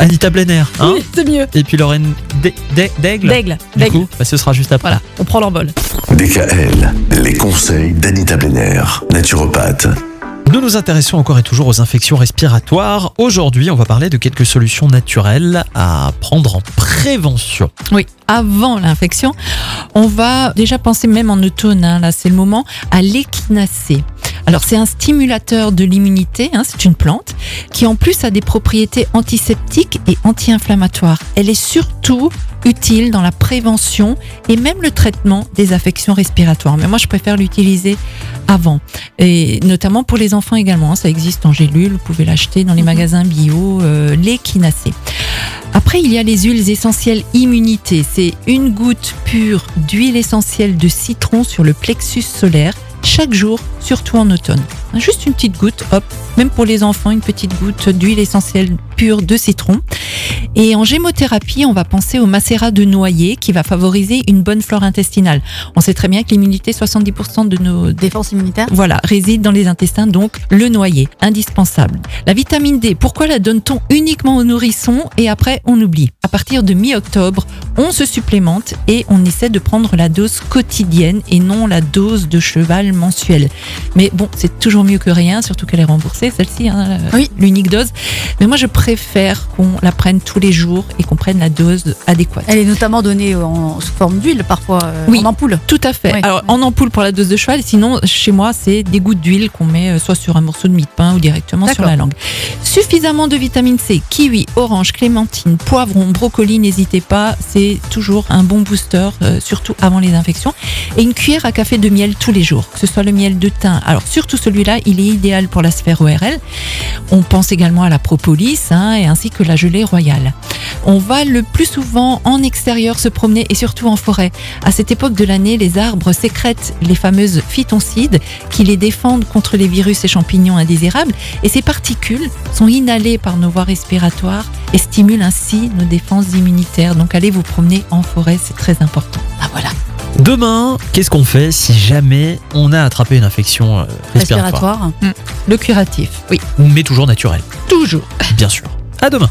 Anita Blenner, hein Oui, c'est mieux. Et puis Lorraine D- D- Daigle. D'aigle. Du d'aigle. coup, bah, ce sera juste après. Voilà, on prend l'envol. DKL, les conseils d'Anita Blenner, naturopathe. Nous nous intéressons encore et toujours aux infections respiratoires. Aujourd'hui, on va parler de quelques solutions naturelles à prendre en prévention. Oui, avant l'infection, on va déjà penser même en automne, hein, là c'est le moment, à l'échinacée. Alors c'est un stimulateur de l'immunité, hein, c'est une plante qui en plus a des propriétés antiseptiques et anti-inflammatoires. Elle est surtout utile dans la prévention et même le traitement des affections respiratoires. Mais moi je préfère l'utiliser avant et notamment pour les enfants également. hein. Ça existe en gélule, vous pouvez l'acheter dans les magasins bio, euh, l'échinacée. Après, il y a les huiles essentielles immunité. C'est une goutte pure d'huile essentielle de citron sur le plexus solaire chaque jour, surtout en automne. Juste une petite goutte, hop, même pour les enfants, une petite goutte d'huile essentielle pure de citron. Et en gémothérapie, on va penser au macérat de noyer qui va favoriser une bonne flore intestinale. On sait très bien que l'immunité, 70% de nos Défense immunitaire voilà, réside dans les intestins, donc le noyer, indispensable. La vitamine D, pourquoi la donne-t-on uniquement aux nourrissons et après on oublie? À partir de mi-octobre, on se supplémente et on essaie de prendre la dose quotidienne et non la dose de cheval mensuelle. Mais bon, c'est toujours mieux que rien, surtout qu'elle est remboursée, celle-ci, hein, Oui. l'unique dose. Mais moi, je préfère qu'on la prenne tous les jours et qu'on prenne la dose adéquate. Elle est notamment donnée en, sous forme d'huile, parfois euh, Oui. en ampoule. Tout à fait. Oui. Alors en ampoule pour la dose de cheval, sinon chez moi c'est des gouttes d'huile qu'on met euh, soit sur un morceau de mie de pain ou directement sur la langue. Suffisamment de vitamine C, kiwi, orange, clémentine, poivron, brocoli, n'hésitez pas, c'est toujours un bon booster, euh, surtout avant les infections. Et une cuillère à café de miel tous les jours, que ce soit le miel de thym. Alors surtout celui-là, il est idéal pour la sphère ORL. On pense également à la propolis hein, et ainsi que la gelée royale. On va le plus souvent en extérieur se promener et surtout en forêt. À cette époque de l'année, les arbres sécrètent les fameuses phytoncides qui les défendent contre les virus et champignons indésirables et ces particules sont inhalées par nos voies respiratoires et stimulent ainsi nos défenses immunitaires. Donc allez vous promener en forêt, c'est très important. Ah voilà. Demain, qu'est-ce qu'on fait si jamais on a attrapé une infection euh, respiratoire, Respiratoire. Le curatif, oui, Mais toujours naturelle, toujours. bien sûr. À demain.